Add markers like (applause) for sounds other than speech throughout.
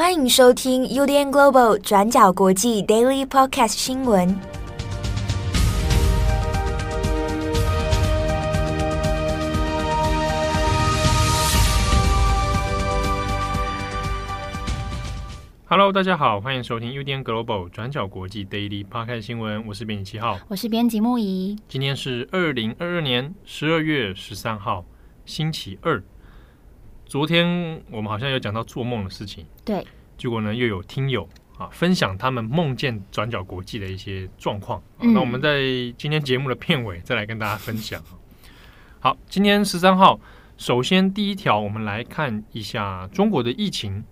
欢迎收听 UDN Global 转角国际 Daily Podcast 新闻。Hello，大家好，欢迎收听 UDN Global 转角国际 Daily Podcast 新闻。我是编辑七号，我是编辑木仪。今天是二零二二年十二月十三号，星期二。昨天我们好像有讲到做梦的事情，对，结果呢又有听友啊分享他们梦见转角国际的一些状况，嗯，那我们在今天节目的片尾再来跟大家分享。好，今天十三号，首先第一条，我们来看一下中国的疫情。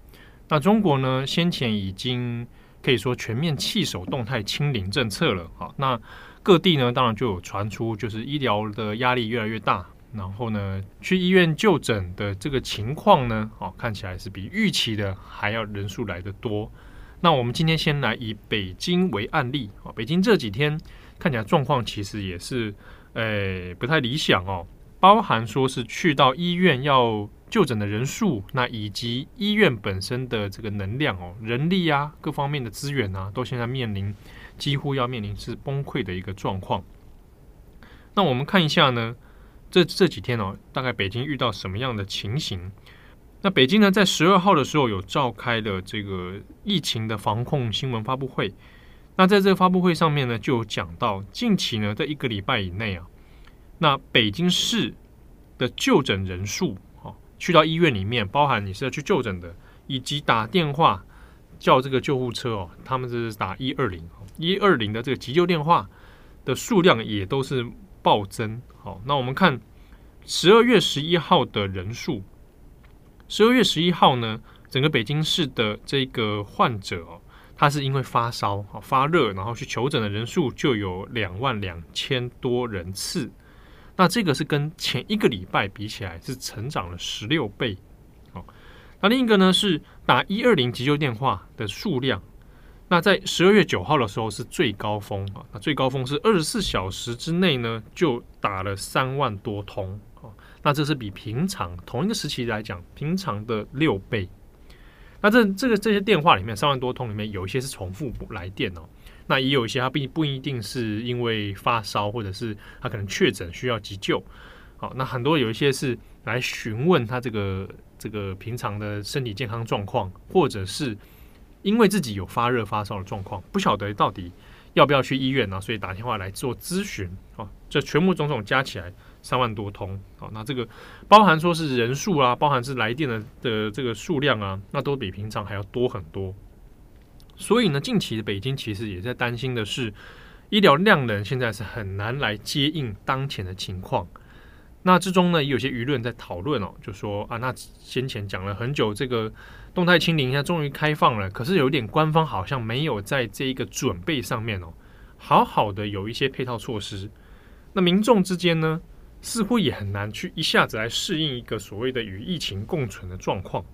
那中国呢，先前已经可以说全面弃守动态清零政策了啊。那各地呢，当然就有传出，就是医疗的压力越来越大。然后呢，去医院就诊的这个情况呢，哦，看起来是比预期的还要人数来得多。那我们今天先来以北京为案例，哦，北京这几天看起来状况其实也是，诶，不太理想哦。包含说是去到医院要就诊的人数，那以及医院本身的这个能量哦，人力啊，各方面的资源啊，都现在面临几乎要面临是崩溃的一个状况。那我们看一下呢。这这几天哦，大概北京遇到什么样的情形？那北京呢，在十二号的时候有召开了这个疫情的防控新闻发布会。那在这个发布会上面呢，就有讲到近期呢，在一个礼拜以内啊，那北京市的就诊人数啊，去到医院里面，包含你是要去就诊的，以及打电话叫这个救护车哦，他们是打一二零，一二零的这个急救电话的数量也都是暴增。好，那我们看十二月十一号的人数。十二月十一号呢，整个北京市的这个患者哦，他是因为发烧、发热，然后去求诊的人数就有两万两千多人次。那这个是跟前一个礼拜比起来是成长了十六倍。好，那另一个呢是打一二零急救电话的数量。那在十二月九号的时候是最高峰啊，那最高峰是二十四小时之内呢就打了三万多通啊，那这是比平常同一个时期来讲平常的六倍。那这这个这些电话里面三万多通里面有一些是重复来电哦，那也有一些他并不一定是因为发烧或者是他可能确诊需要急救，好，那很多有一些是来询问他这个这个平常的身体健康状况，或者是。因为自己有发热发烧的状况，不晓得到底要不要去医院呢、所以打电话来做咨询啊。这全部种种加起来三万多通啊。那这个包含说是人数啊，包含是来电的的这个数量啊，那都比平常还要多很多。所以呢，近期的北京其实也在担心的是，医疗量能现在是很难来接应当前的情况。那之中呢，也有些舆论在讨论哦，就说啊，那先前讲了很久这个。动态清零，现在终于开放了，可是有点官方好像没有在这一个准备上面哦，好好的有一些配套措施。那民众之间呢，似乎也很难去一下子来适应一个所谓的与疫情共存的状况。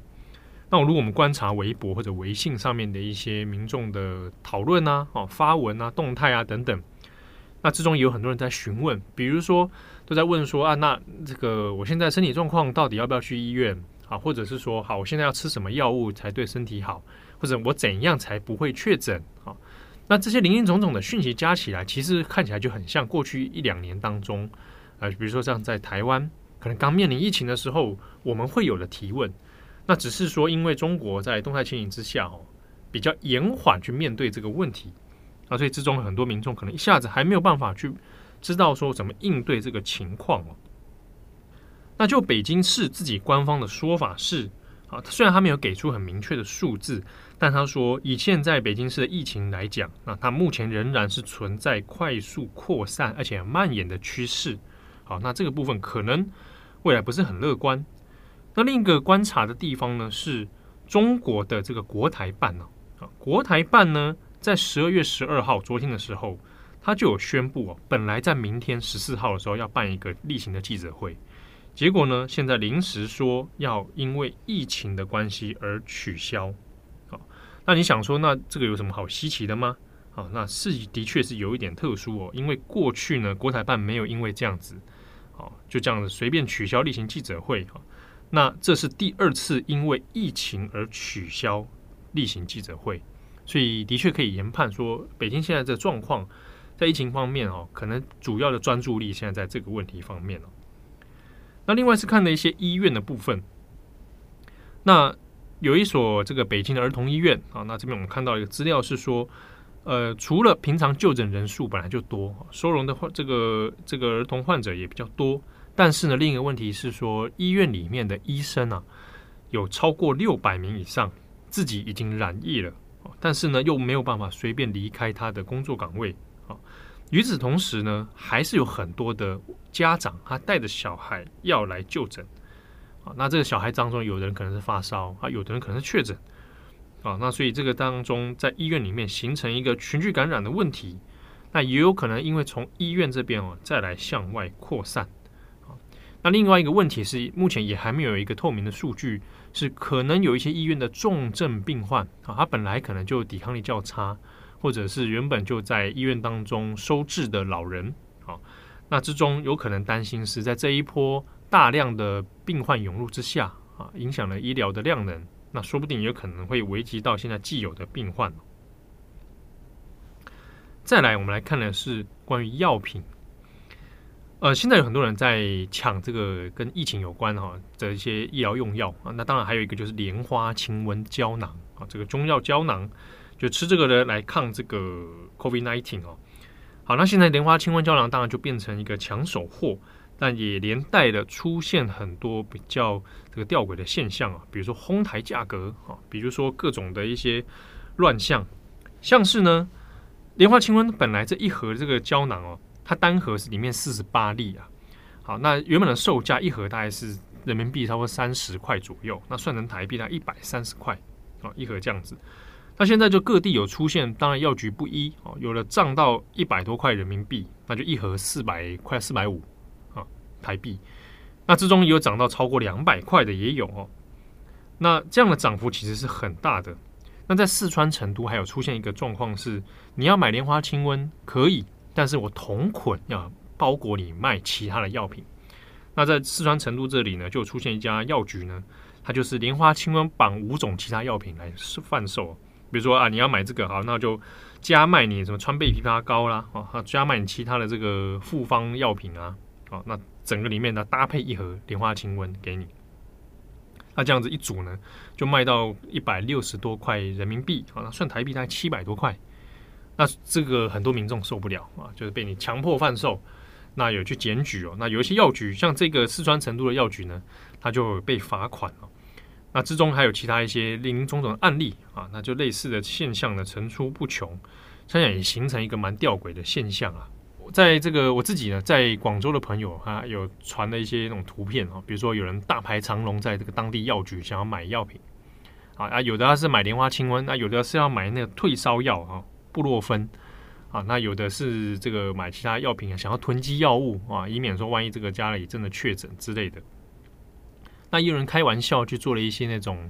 那如果我们观察微博或者微信上面的一些民众的讨论啊、哦发文啊、动态啊等等，那之中也有很多人在询问，比如说都在问说啊，那这个我现在身体状况到底要不要去医院？啊，或者是说，好，我现在要吃什么药物才对身体好，或者我怎样才不会确诊？啊，那这些林林总总的讯息加起来，其实看起来就很像过去一两年当中，呃，比如说像在台湾，可能刚面临疫情的时候，我们会有的提问。那只是说，因为中国在动态清零之下，哦，比较延缓去面对这个问题，啊，所以之中很多民众可能一下子还没有办法去知道说怎么应对这个情况哦。那就北京市自己官方的说法是，啊，虽然他没有给出很明确的数字，但他说以现在北京市的疫情来讲，那它目前仍然是存在快速扩散而且蔓延的趋势。好，那这个部分可能未来不是很乐观。那另一个观察的地方呢，是中国的这个国台办呢，啊，国台办呢在十二月十二号昨天的时候，他就有宣布哦，本来在明天十四号的时候要办一个例行的记者会。结果呢？现在临时说要因为疫情的关系而取消。好，那你想说，那这个有什么好稀奇的吗？好，那是的确是有一点特殊哦。因为过去呢，国台办没有因为这样子，好，就这样子随便取消例行记者会。哈，那这是第二次因为疫情而取消例行记者会，所以的确可以研判说，北京现在这状况在疫情方面哦，可能主要的专注力现在在这个问题方面哦。那另外是看了一些医院的部分，那有一所这个北京的儿童医院啊，那这边我们看到一个资料是说，呃，除了平常就诊人数本来就多，收容的患这个这个儿童患者也比较多，但是呢，另一个问题是说，医院里面的医生啊，有超过六百名以上自己已经染疫了，但是呢，又没有办法随便离开他的工作岗位啊。与此同时呢，还是有很多的家长他带着小孩要来就诊啊。那这个小孩当中，有的人可能是发烧啊，有的人可能是确诊啊。那所以这个当中，在医院里面形成一个群聚感染的问题，那也有可能因为从医院这边哦再来向外扩散啊。那另外一个问题是，目前也还没有一个透明的数据，是可能有一些医院的重症病患啊，他本来可能就抵抗力较差。或者是原本就在医院当中收治的老人，啊，那之中有可能担心是在这一波大量的病患涌入之下，啊，影响了医疗的量能，那说不定也有可能会危及到现在既有的病患。再来，我们来看的是关于药品，呃，现在有很多人在抢这个跟疫情有关哈的一些医疗用药啊，那当然还有一个就是莲花清瘟胶囊啊，这个中药胶囊。就吃这个的来抗这个 COVID-19 哦，好，那现在莲花清瘟胶囊当然就变成一个抢手货，但也连带的出现很多比较这个吊诡的现象啊，比如说哄抬价格啊，比如说各种的一些乱象，像是呢，莲花清瘟本来这一盒这个胶囊哦，它单盒是里面四十八粒啊，好，那原本的售价一盒大概是人民币差不多三十块左右，那算成台币大概一百三十块啊，一盒这样子。那现在就各地有出现，当然药局不一哦，有的涨到一百多块人民币，那就一盒四百块四百五啊台币。那之中有涨到超过两百块的也有哦。那这样的涨幅其实是很大的。那在四川成都还有出现一个状况是，你要买莲花清瘟可以，但是我同捆要包裹你卖其他的药品。那在四川成都这里呢，就出现一家药局呢，它就是莲花清瘟绑五种其他药品来贩售。比如说啊，你要买这个好，那就加卖你什么川贝枇杷膏啦，啊，加卖你其他的这个复方药品啊，啊，那整个里面呢搭配一盒莲花清瘟给你，那这样子一组呢，就卖到一百六十多块人民币，啊，那算台币大概七百多块，那这个很多民众受不了啊，就是被你强迫贩售，那有去检举哦，那有一些药局，像这个四川成都的药局呢，他就被罚款了。那之中还有其他一些林林总总的案例啊，那就类似的现象呢层出不穷，想想也形成一个蛮吊诡的现象啊。在这个我自己呢，在广州的朋友啊，有传了一些那种图片啊，比如说有人大排长龙在这个当地药局想要买药品啊，啊有的他是买莲花清瘟，那有的是要买那个退烧药啊，布洛芬啊，那有的是这个买其他药品啊想要囤积药物啊，以免说万一这个家里真的确诊之类的。那有人开玩笑去做了一些那种，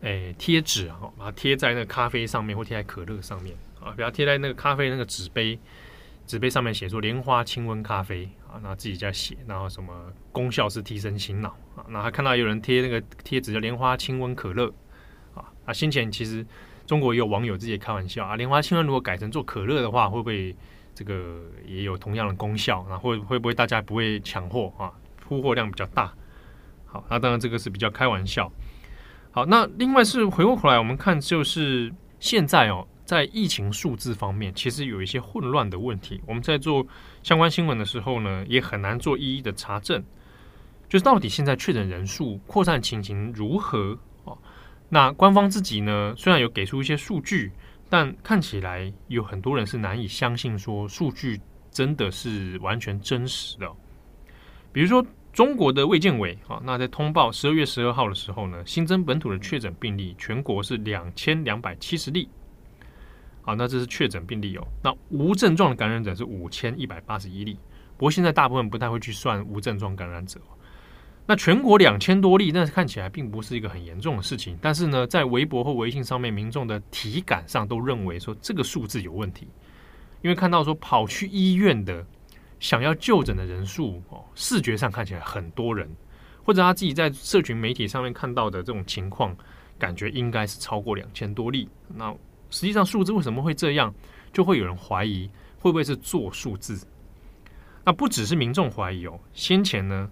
诶贴纸啊，把它贴在那个咖啡上面，或贴在可乐上面啊，比如贴在那个咖啡那个纸杯，纸杯上面写说莲花清瘟咖啡啊，然后自己在写，然后什么功效是提神醒脑啊，然后还看到有人贴那个贴纸叫莲花清瘟可乐啊，啊，先前其实中国也有网友自己开玩笑啊，莲花清瘟如果改成做可乐的话，会不会这个也有同样的功效？啊，会会不会大家不会抢货啊？铺货量比较大。好，那当然这个是比较开玩笑。好，那另外是回过头来，我们看就是现在哦，在疫情数字方面，其实有一些混乱的问题。我们在做相关新闻的时候呢，也很难做一一的查证，就是到底现在确诊人数扩散情形如何哦？那官方自己呢，虽然有给出一些数据，但看起来有很多人是难以相信说数据真的是完全真实的，比如说。中国的卫健委啊，那在通报十二月十二号的时候呢，新增本土的确诊病例全国是两千两百七十例。好，那这是确诊病例哦。那无症状的感染者是五千一百八十一例。不过现在大部分不太会去算无症状感染者。那全国两千多例，但是看起来并不是一个很严重的事情。但是呢，在微博或微信上面，民众的体感上都认为说这个数字有问题，因为看到说跑去医院的。想要就诊的人数哦，视觉上看起来很多人，或者他自己在社群媒体上面看到的这种情况，感觉应该是超过两千多例。那实际上数字为什么会这样？就会有人怀疑会不会是做数字？那不只是民众怀疑哦，先前呢，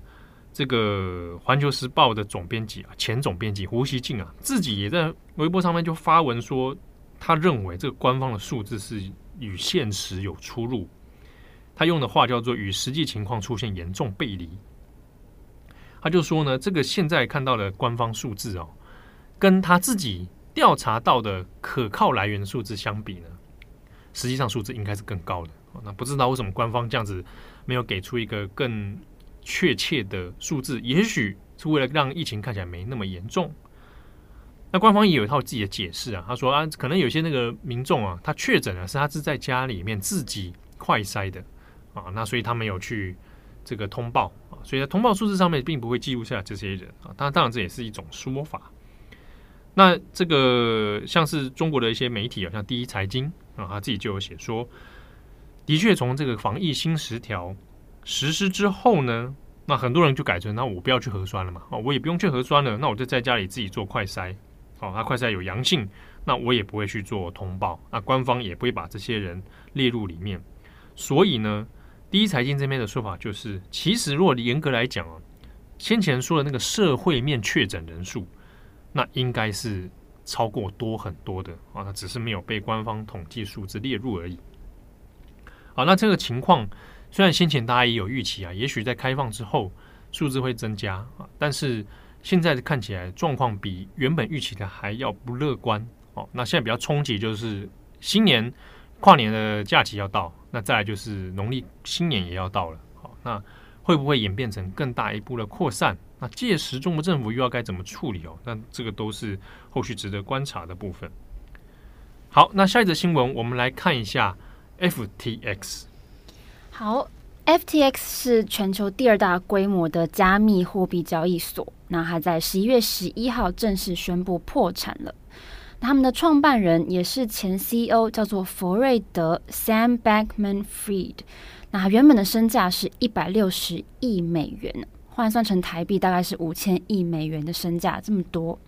这个《环球时报》的总编辑啊，前总编辑胡锡进啊，自己也在微博上面就发文说，他认为这个官方的数字是与现实有出入。他用的话叫做“与实际情况出现严重背离”。他就说呢，这个现在看到的官方数字哦，跟他自己调查到的可靠来源的数字相比呢，实际上数字应该是更高的。那不知道为什么官方这样子没有给出一个更确切的数字？也许是为了让疫情看起来没那么严重。那官方也有一套自己的解释啊，他说啊，可能有些那个民众啊，他确诊了是他是在家里面自己快筛的啊，那所以他没有去这个通报啊，所以在通报数字上面并不会记录下这些人啊。当然，当然这也是一种说法。那这个像是中国的一些媒体啊，像第一财经啊，他自己就有写说，的确从这个防疫新十条实施之后呢，那很多人就改成，那我不要去核酸了嘛，哦，我也不用去核酸了，那我就在家里自己做快筛，哦，他快筛有阳性，那我也不会去做通报，那官方也不会把这些人列入里面。所以呢，第一财经这边的说法就是，其实如果严格来讲啊，先前说的那个社会面确诊人数。那应该是超过多很多的啊，那只是没有被官方统计数字列入而已。好，那这个情况虽然先前大家也有预期啊，也许在开放之后数字会增加啊，但是现在看起来状况比原本预期的还要不乐观哦。那现在比较冲击就是新年跨年的假期要到，那再来就是农历新年也要到了。好，那会不会演变成更大一步的扩散？那届时中国政府又要该怎么处理哦？那这个都是后续值得观察的部分。好，那下一则新闻，我们来看一下 FTX。好，FTX 是全球第二大规模的加密货币交易所。那它在十一月十一号正式宣布破产了。他们的创办人也是前 CEO，叫做弗瑞德 （Sam Bankman-Fried）。那原本的身价是一百六十亿美元。换算成台币大概是五千亿美元的身价，这么多。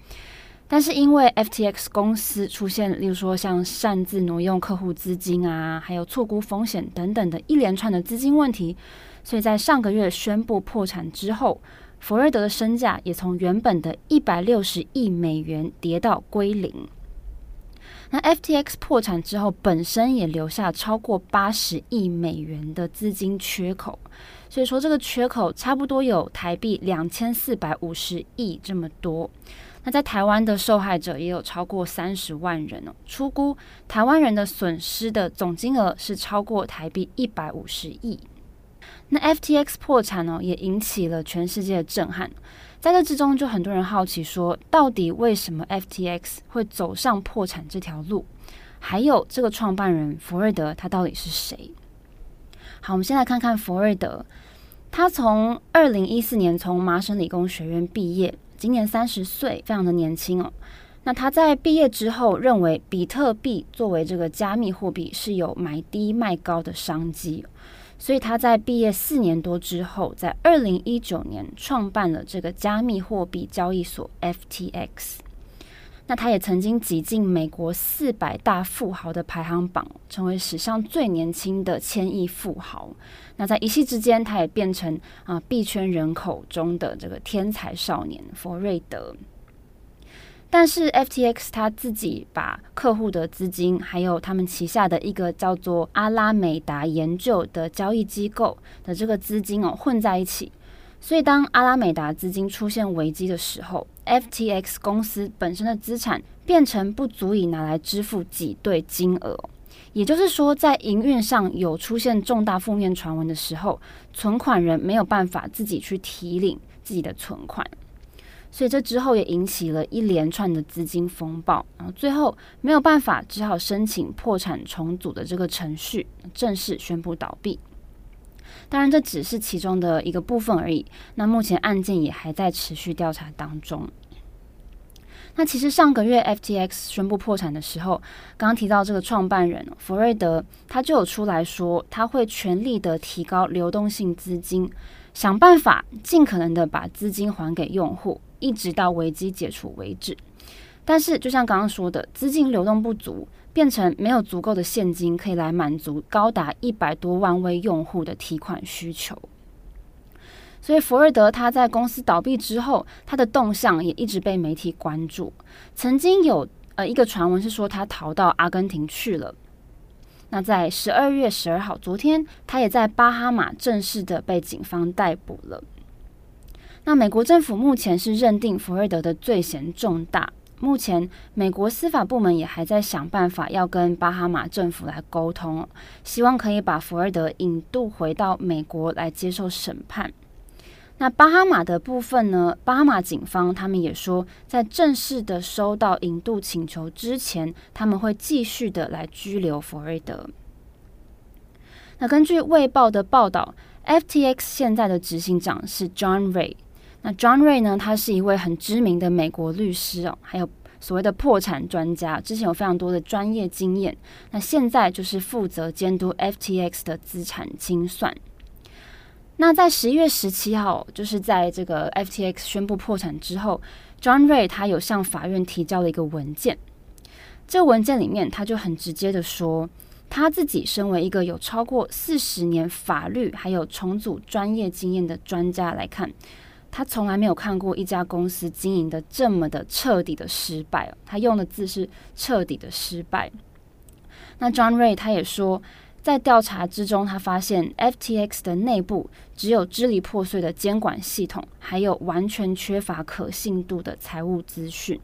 但是因为 FTX 公司出现，例如说像擅自挪用客户资金啊，还有错估风险等等的一连串的资金问题，所以在上个月宣布破产之后，弗瑞德的身价也从原本的一百六十亿美元跌到归零。那 FTX 破产之后，本身也留下超过八十亿美元的资金缺口。所以说，这个缺口差不多有台币两千四百五十亿这么多。那在台湾的受害者也有超过三十万人哦。初估台湾人的损失的总金额是超过台币一百五十亿。那 FTX 破产呢，也引起了全世界的震撼。在这之中，就很多人好奇说，到底为什么 FTX 会走上破产这条路？还有这个创办人弗瑞德，他到底是谁？好，我们先来看看弗瑞德。他从二零一四年从麻省理工学院毕业，今年三十岁，非常的年轻哦。那他在毕业之后，认为比特币作为这个加密货币是有买低卖高的商机，所以他在毕业四年多之后，在二零一九年创办了这个加密货币交易所 FTX。那他也曾经挤进美国四百大富豪的排行榜，成为史上最年轻的千亿富豪。那在一夕之间，他也变成啊币圈人口中的这个天才少年弗瑞德。但是 FTX 他自己把客户的资金，还有他们旗下的一个叫做阿拉美达研究的交易机构的这个资金哦混在一起。所以，当阿拉美达资金出现危机的时候，FTX 公司本身的资产变成不足以拿来支付挤兑金额。也就是说，在营运上有出现重大负面传闻的时候，存款人没有办法自己去提领自己的存款。所以，这之后也引起了一连串的资金风暴，然后最后没有办法，只好申请破产重组的这个程序，正式宣布倒闭。当然，这只是其中的一个部分而已。那目前案件也还在持续调查当中。那其实上个月 FTX 宣布破产的时候，刚刚提到这个创办人弗瑞德，他就有出来说，他会全力的提高流动性资金，想办法尽可能的把资金还给用户，一直到危机解除为止。但是就像刚刚说的，资金流动不足，变成没有足够的现金可以来满足高达一百多万位用户的提款需求。所以，福瑞德他在公司倒闭之后，他的动向也一直被媒体关注。曾经有呃一个传闻是说他逃到阿根廷去了。那在十二月十二号，昨天他也在巴哈马正式的被警方逮捕了。那美国政府目前是认定佛瑞德的罪嫌重大，目前美国司法部门也还在想办法要跟巴哈马政府来沟通，希望可以把福瑞德引渡回到美国来接受审判。那巴哈马的部分呢？巴哈马警方他们也说，在正式的收到引渡请求之前，他们会继续的来拘留福瑞德。那根据《卫报》的报道，FTX 现在的执行长是 John Ray。那 John Ray 呢，他是一位很知名的美国律师哦，还有所谓的破产专家，之前有非常多的专业经验。那现在就是负责监督 FTX 的资产清算。那在十一月十七号，就是在这个 FTX 宣布破产之后，John Ray 他有向法院提交了一个文件。这个文件里面，他就很直接的说，他自己身为一个有超过四十年法律还有重组专业经验的专家来看，他从来没有看过一家公司经营的这么的彻底的失败。他用的字是彻底的失败。那 John Ray 他也说。在调查之中，他发现 FTX 的内部只有支离破碎的监管系统，还有完全缺乏可信度的财务资讯。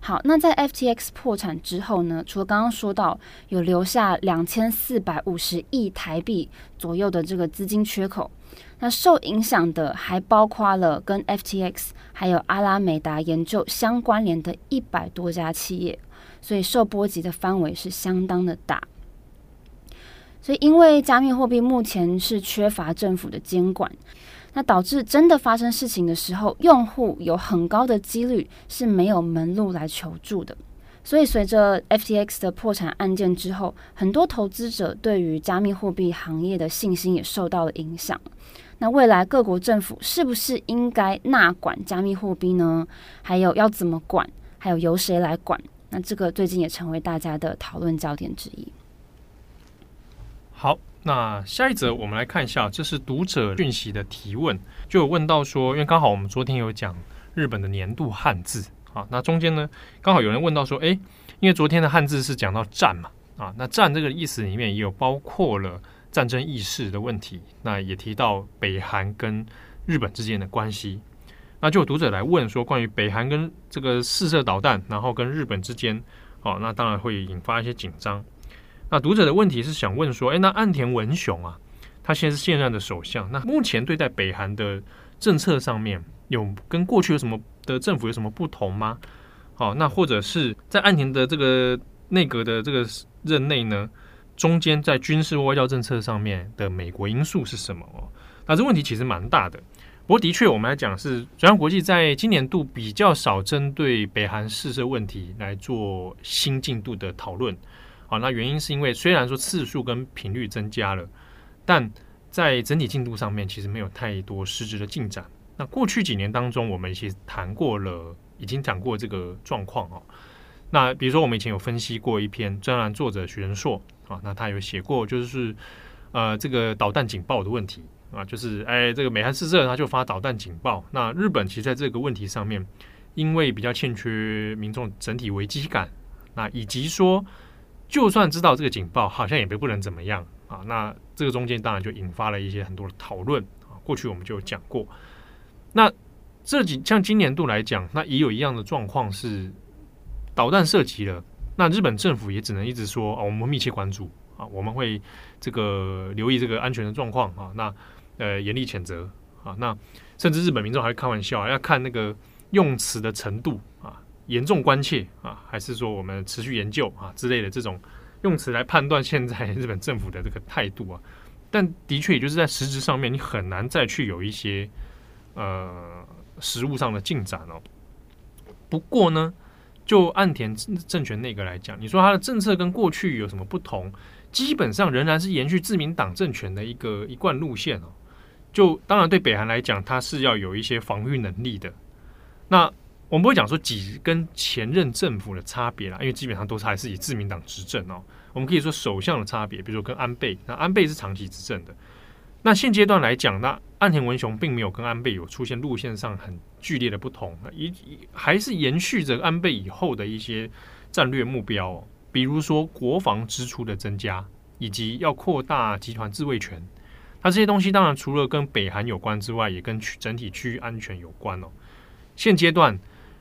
好，那在 FTX 破产之后呢？除了刚刚说到有留下两千四百五十亿台币左右的这个资金缺口，那受影响的还包括了跟 FTX 还有阿拉美达研究相关联的一百多家企业，所以受波及的范围是相当的大。所以，因为加密货币目前是缺乏政府的监管，那导致真的发生事情的时候，用户有很高的几率是没有门路来求助的。所以，随着 FTX 的破产案件之后，很多投资者对于加密货币行业的信心也受到了影响。那未来各国政府是不是应该纳管加密货币呢？还有要怎么管？还有由谁来管？那这个最近也成为大家的讨论焦点之一。好，那下一则我们来看一下，这是读者讯息的提问，就有问到说，因为刚好我们昨天有讲日本的年度汉字啊，那中间呢刚好有人问到说，诶，因为昨天的汉字是讲到战嘛，啊，那战这个意思里面也有包括了战争意识的问题，那也提到北韩跟日本之间的关系，那就有读者来问说，关于北韩跟这个试射导弹，然后跟日本之间，哦，那当然会引发一些紧张。那读者的问题是想问说，诶，那岸田文雄啊，他现在是现任的首相，那目前对待北韩的政策上面有跟过去有什么的政府有什么不同吗？好，那或者是在岸田的这个内阁的这个任内呢，中间在军事外交政策上面的美国因素是什么？哦，那这问题其实蛮大的。不过的确，我们来讲是中央国际在今年度比较少针对北韩试射问题来做新进度的讨论。好，那原因是因为虽然说次数跟频率增加了，但在整体进度上面其实没有太多实质的进展。那过去几年当中，我们其实谈过了，已经讲过这个状况哦。那比如说，我们以前有分析过一篇专栏作者徐仁硕啊，那他有写过就是呃这个导弹警报的问题啊，就是哎这个美韩试射他就发导弹警报。那日本其实在这个问题上面，因为比较欠缺民众整体危机感，那以及说。就算知道这个警报，好像也被不能怎么样啊。那这个中间当然就引发了一些很多的讨论啊。过去我们就讲过，那这几像今年度来讲，那也有一样的状况是导弹射击了，那日本政府也只能一直说啊，我们密切关注啊，我们会这个留意这个安全的状况啊。那呃严厉谴责啊。那甚至日本民众还会开玩笑，要看那个用词的程度啊。严重关切啊，还是说我们持续研究啊之类的这种用词来判断现在日本政府的这个态度啊？但的确，也就是在实质上面，你很难再去有一些呃实物上的进展哦。不过呢，就岸田政政权内阁来讲，你说他的政策跟过去有什么不同？基本上仍然是延续自民党政权的一个一贯路线哦。就当然对北韩来讲，它是要有一些防御能力的。那我们不会讲说几跟前任政府的差别啦，因为基本上都是还是以自民党执政哦。我们可以说首相的差别，比如说跟安倍，那安倍是长期执政的。那现阶段来讲，那岸田文雄并没有跟安倍有出现路线上很剧烈的不同，一还是延续着安倍以后的一些战略目标，比如说国防支出的增加，以及要扩大集团自卫权。那这些东西当然除了跟北韩有关之外，也跟整体区域安全有关哦。现阶段，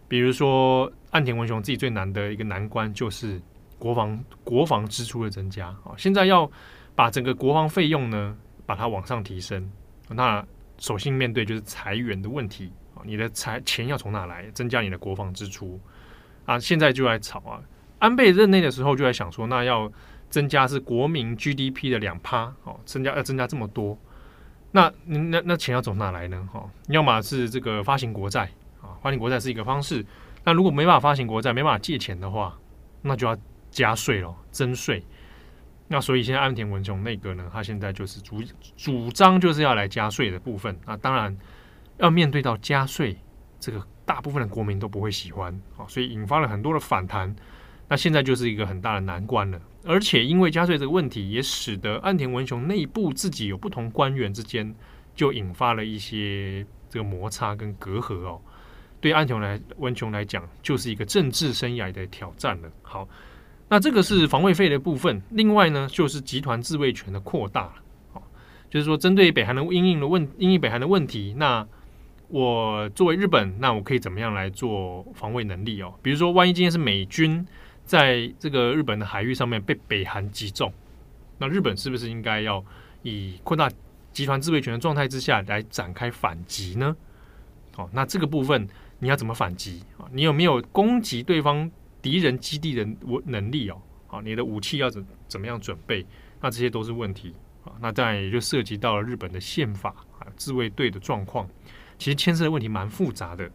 比如说岸田文雄自己最难的一个难关就是国防国防支出的增加啊，现在要把整个国防费用呢，把它往上提升，那首先面对就是裁员的问题啊，你的财钱要从哪来增加你的国防支出啊？现在就在吵啊，安倍任内的时候就在想说，那要增加是国民 GDP 的两趴哦，增加要增加这么多，那那那钱要从哪来呢？哈，要么是这个发行国债啊，发行国债是一个方式，那如果没办法发行国债，没办法借钱的话，那就要加税咯，增税。那所以现在安田文雄内阁呢，他现在就是主主张就是要来加税的部分啊，当然要面对到加税，这个大部分的国民都不会喜欢啊，所以引发了很多的反弹。那现在就是一个很大的难关了，而且因为加税这个问题，也使得安田文雄内部自己有不同官员之间就引发了一些这个摩擦跟隔阂哦。对安田来文雄来讲，就是一个政治生涯的挑战了。好。那这个是防卫费的部分，另外呢，就是集团自卫权的扩大了，就是说针对北韩的因应的问，因应北韩的问题，那我作为日本，那我可以怎么样来做防卫能力哦？比如说，万一今天是美军在这个日本的海域上面被北韩击中，那日本是不是应该要以扩大集团自卫权的状态之下来展开反击呢？好，那这个部分你要怎么反击啊？你有没有攻击对方？敌人基地的能力哦，好，你的武器要怎怎么样准备？那这些都是问题啊。那当然也就涉及到了日本的宪法啊，自卫队的状况，其实牵涉的问题蛮复杂的。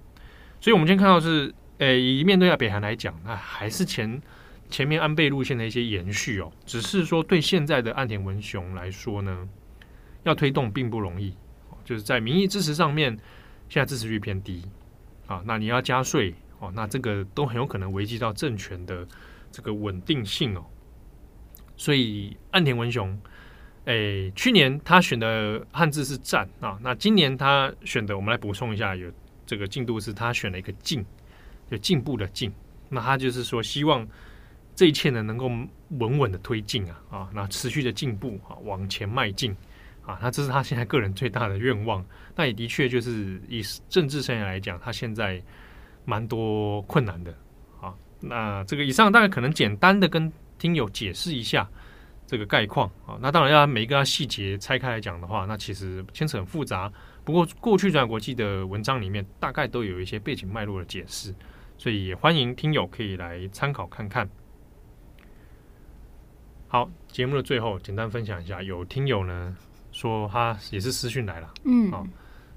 所以，我们今天看到是，诶，以面对北韩来讲，那还是前前面安倍路线的一些延续哦。只是说，对现在的岸田文雄来说呢，要推动并不容易，就是在民意支持上面，现在支持率偏低啊。那你要加税。哦，那这个都很有可能危及到政权的这个稳定性哦。所以岸田文雄，诶，去年他选的汉字是“战”啊，那今年他选的，我们来补充一下，有这个进度是他选了一个“进”，就进步的“进”。那他就是说，希望这一切呢能够稳稳的推进啊啊，那持续的进步啊，往前迈进啊，那这是他现在个人最大的愿望。那也的确就是以政治生涯来讲，他现在。蛮多困难的，啊，那这个以上大概可能简单的跟听友解释一下这个概况啊，那当然要每一个细节拆开来讲的话，那其实牵扯很复杂。不过过去转国际的文章里面大概都有一些背景脉络的解释，所以也欢迎听友可以来参考看看。好，节目的最后简单分享一下，有听友呢说他也是私讯来了，嗯，啊，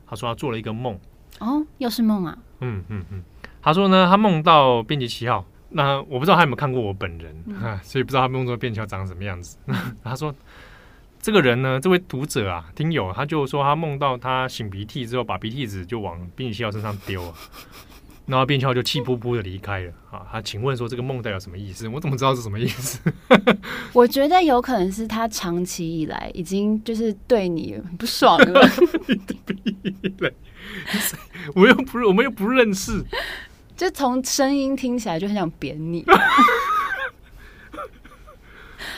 他说他做了一个梦，哦，又是梦啊，嗯嗯嗯。他说呢，他梦到编辑七号，那我不知道他有没有看过我本人，嗯、所以不知道他梦中的编辑七号长什么样子。(laughs) 他说，这个人呢，这位读者啊，听友，他就说他梦到他擤鼻涕之后，把鼻涕纸就往编辑七号身上丢啊，(laughs) 然后编辑七号就气噗噗的离开了。啊，他请问说这个梦代表什么意思？我怎么知道是什么意思？(laughs) 我觉得有可能是他长期以来已经就是对你不爽了。我又不，我们又不认识。就从声音听起来就很想扁你。(laughs)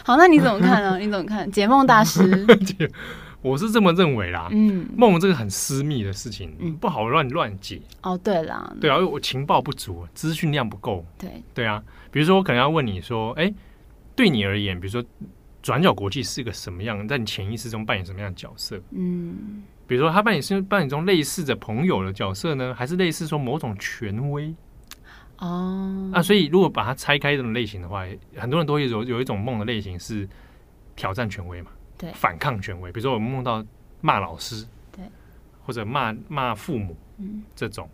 好，那你怎么看呢？(laughs) 你怎么看？解梦大师，(laughs) 我是这么认为啦。嗯，梦这个很私密的事情，嗯，不好乱乱解。哦，对啦，对啊，因为我情报不足，资讯量不够。对，对啊。比如说，我可能要问你说，哎，对你而言，比如说转角国际是个什么样，在你潜意识中扮演什么样的角色？嗯，比如说他扮演是扮演中类似的朋友的角色呢，还是类似说某种权威？哦，啊，所以如果把它拆开这种类型的话，很多人都会有有一种梦的类型是挑战权威嘛，对，反抗权威。比如说我们梦到骂老师，对，或者骂骂父母，嗯，这种，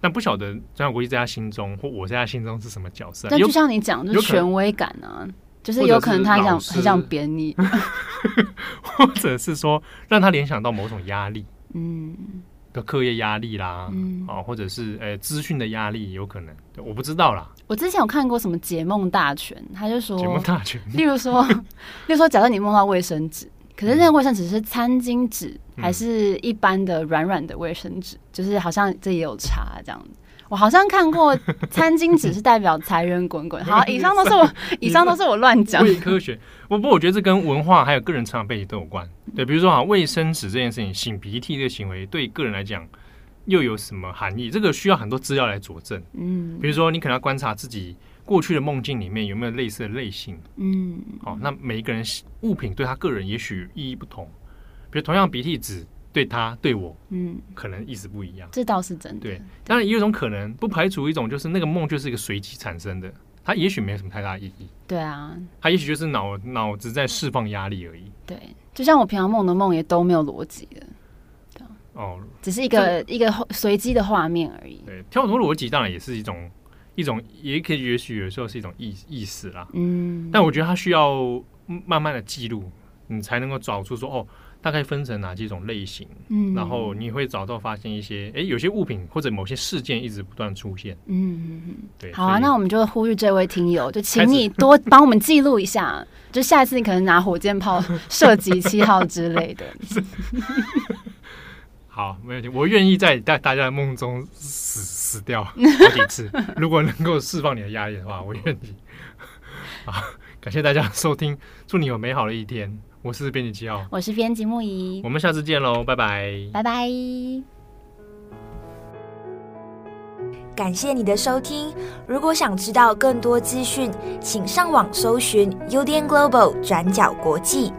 但不晓得张小国际在他心中或我在他心中是什么角色。但就像你讲，就是权威感啊，就是有可能他想很想贬你，(laughs) 或者是说让他联想到某种压力，嗯，的课业压力啦，嗯哦，或者是呃资讯的压力有可能，我不知道啦。我之前有看过什么解梦大全，他就说解梦大全，(laughs) 例如说，例如说，假设你梦到卫生纸，可是那个卫生纸是餐巾纸，还是一般的软软的卫生纸，就是好像这也有差这样子。我好像看过 (laughs) 餐巾纸是代表财源滚滚。好，(laughs) 以上都是我，以上都是我乱讲。伪科学，不不，我觉得这跟文化还有个人成长背景都有关。对，比如说啊，卫生纸这件事情，擤鼻涕这个行为，对个人来讲又有什么含义？这个需要很多资料来佐证。嗯，比如说你可能要观察自己过去的梦境里面有没有类似的类型。嗯，好，那每一个人物品对他个人也许意义不同。比如同样鼻涕纸。对他对我，嗯，可能意思不一样，这倒是真的。对，当然也有一种可能，不排除一种就是那个梦就是一个随机产生的，它也许没有什么太大意义。对啊，它也许就是脑脑子在释放压力而已。对，就像我平常梦的梦也都没有逻辑的，哦，只是一个一个随机的画面而已。对，跳脱逻辑当然也是一种一种，也可以也许有时候是一种意意识啦。嗯，但我觉得它需要慢慢的记录，你才能够找出说哦。大概分成哪几种类型？嗯，然后你会找到发现一些，哎，有些物品或者某些事件一直不断出现。嗯嗯嗯，对。好啊，那我们就呼吁这位听友，就请你 (laughs) 多帮我们记录一下，就下一次你可能拿火箭炮射击七号之类的。(laughs) 好，没问题，我愿意在大大家的梦中死死掉好几次，(laughs) 如果能够释放你的压力的话，我愿意。好，感谢大家收听，祝你有美好的一天。我是编辑七号，我是编辑木仪，我们下次见喽，拜拜，拜拜。感谢你的收听，如果想知道更多资讯，请上网搜寻 UDN Global 转角国际。